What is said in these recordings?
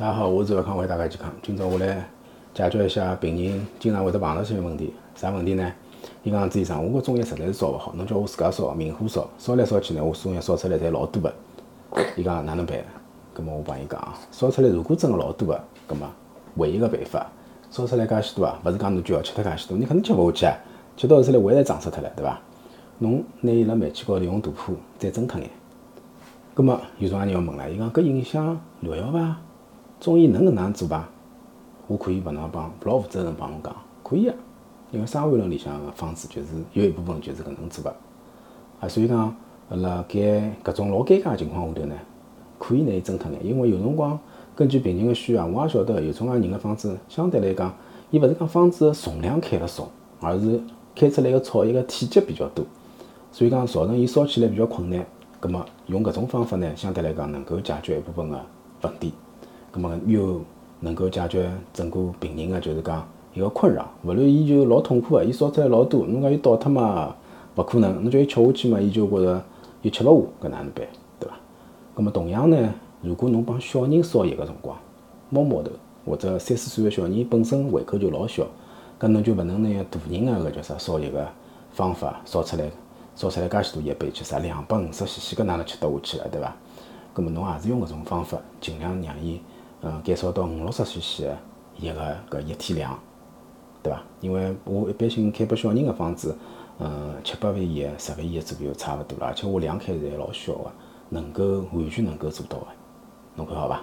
大家好，我是周康，为大家健康。今朝我来解决一下病人经常会得碰到些问题。啥问题呢？伊讲，朱医生，我个中药实在是烧勿好，侬叫我自家烧，明火烧，烧来烧去呢，我中药烧出来侪老多个。伊讲哪能办？葛末我帮伊讲啊，烧出来如果真个老多个，葛末唯一个办法，烧出来介许多啊，勿是讲侬就要吃脱介许多，你肯定吃勿下去啊，吃到后头来胃侪胀死脱了，对伐？侬拿伊辣煤气高头用大火再蒸脱眼。葛末有种人要问了，伊讲搿影响疗效伐？中医能搿能样做伐？我可以勿能帮，老负责任帮侬讲，可以啊。因为《伤寒论》里向个方子就是有一部分就是搿能做个，啊，所以讲辣盖搿种老尴尬个情况下头呢，可以拿伊蒸脱眼。因为有辰光根据病人个需要，我也晓得有种介人个方子相对来讲，伊勿是讲方子个重量开了少，而是开出来个草药个体积比较多，所以讲造成伊烧起来比较困难。葛末用搿种方法呢，相对来讲能够解决一部分个问题。葛末又能够解决整个病人个就是讲一个困扰，勿然伊就老痛苦个，伊烧出来老多，侬讲伊倒脱嘛，勿可能，侬叫伊吃下去嘛，伊就觉着又吃勿下，搿哪能办，对伐？葛末同样呢，如果侬帮小人烧药个辰光，摸摸头或者三四岁个小人本身胃口就老小，搿侬就勿能拿大人个搿叫啥烧药个方法烧出来，烧出来介许多药杯吃啥两百五十 cc，搿哪能吃得下去了，对伐？葛末侬也是用搿种方法，尽量让伊。嗯，减少到五六十 cc 的一个搿一天量，对伐？因为我一般性开拨小人个房子，嗯，七八万药、十万药左右差勿多了，而且我量开侪老小个，能够完全能够做到个，侬看好伐？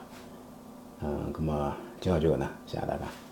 嗯，葛末今朝就搿能，谢谢大家。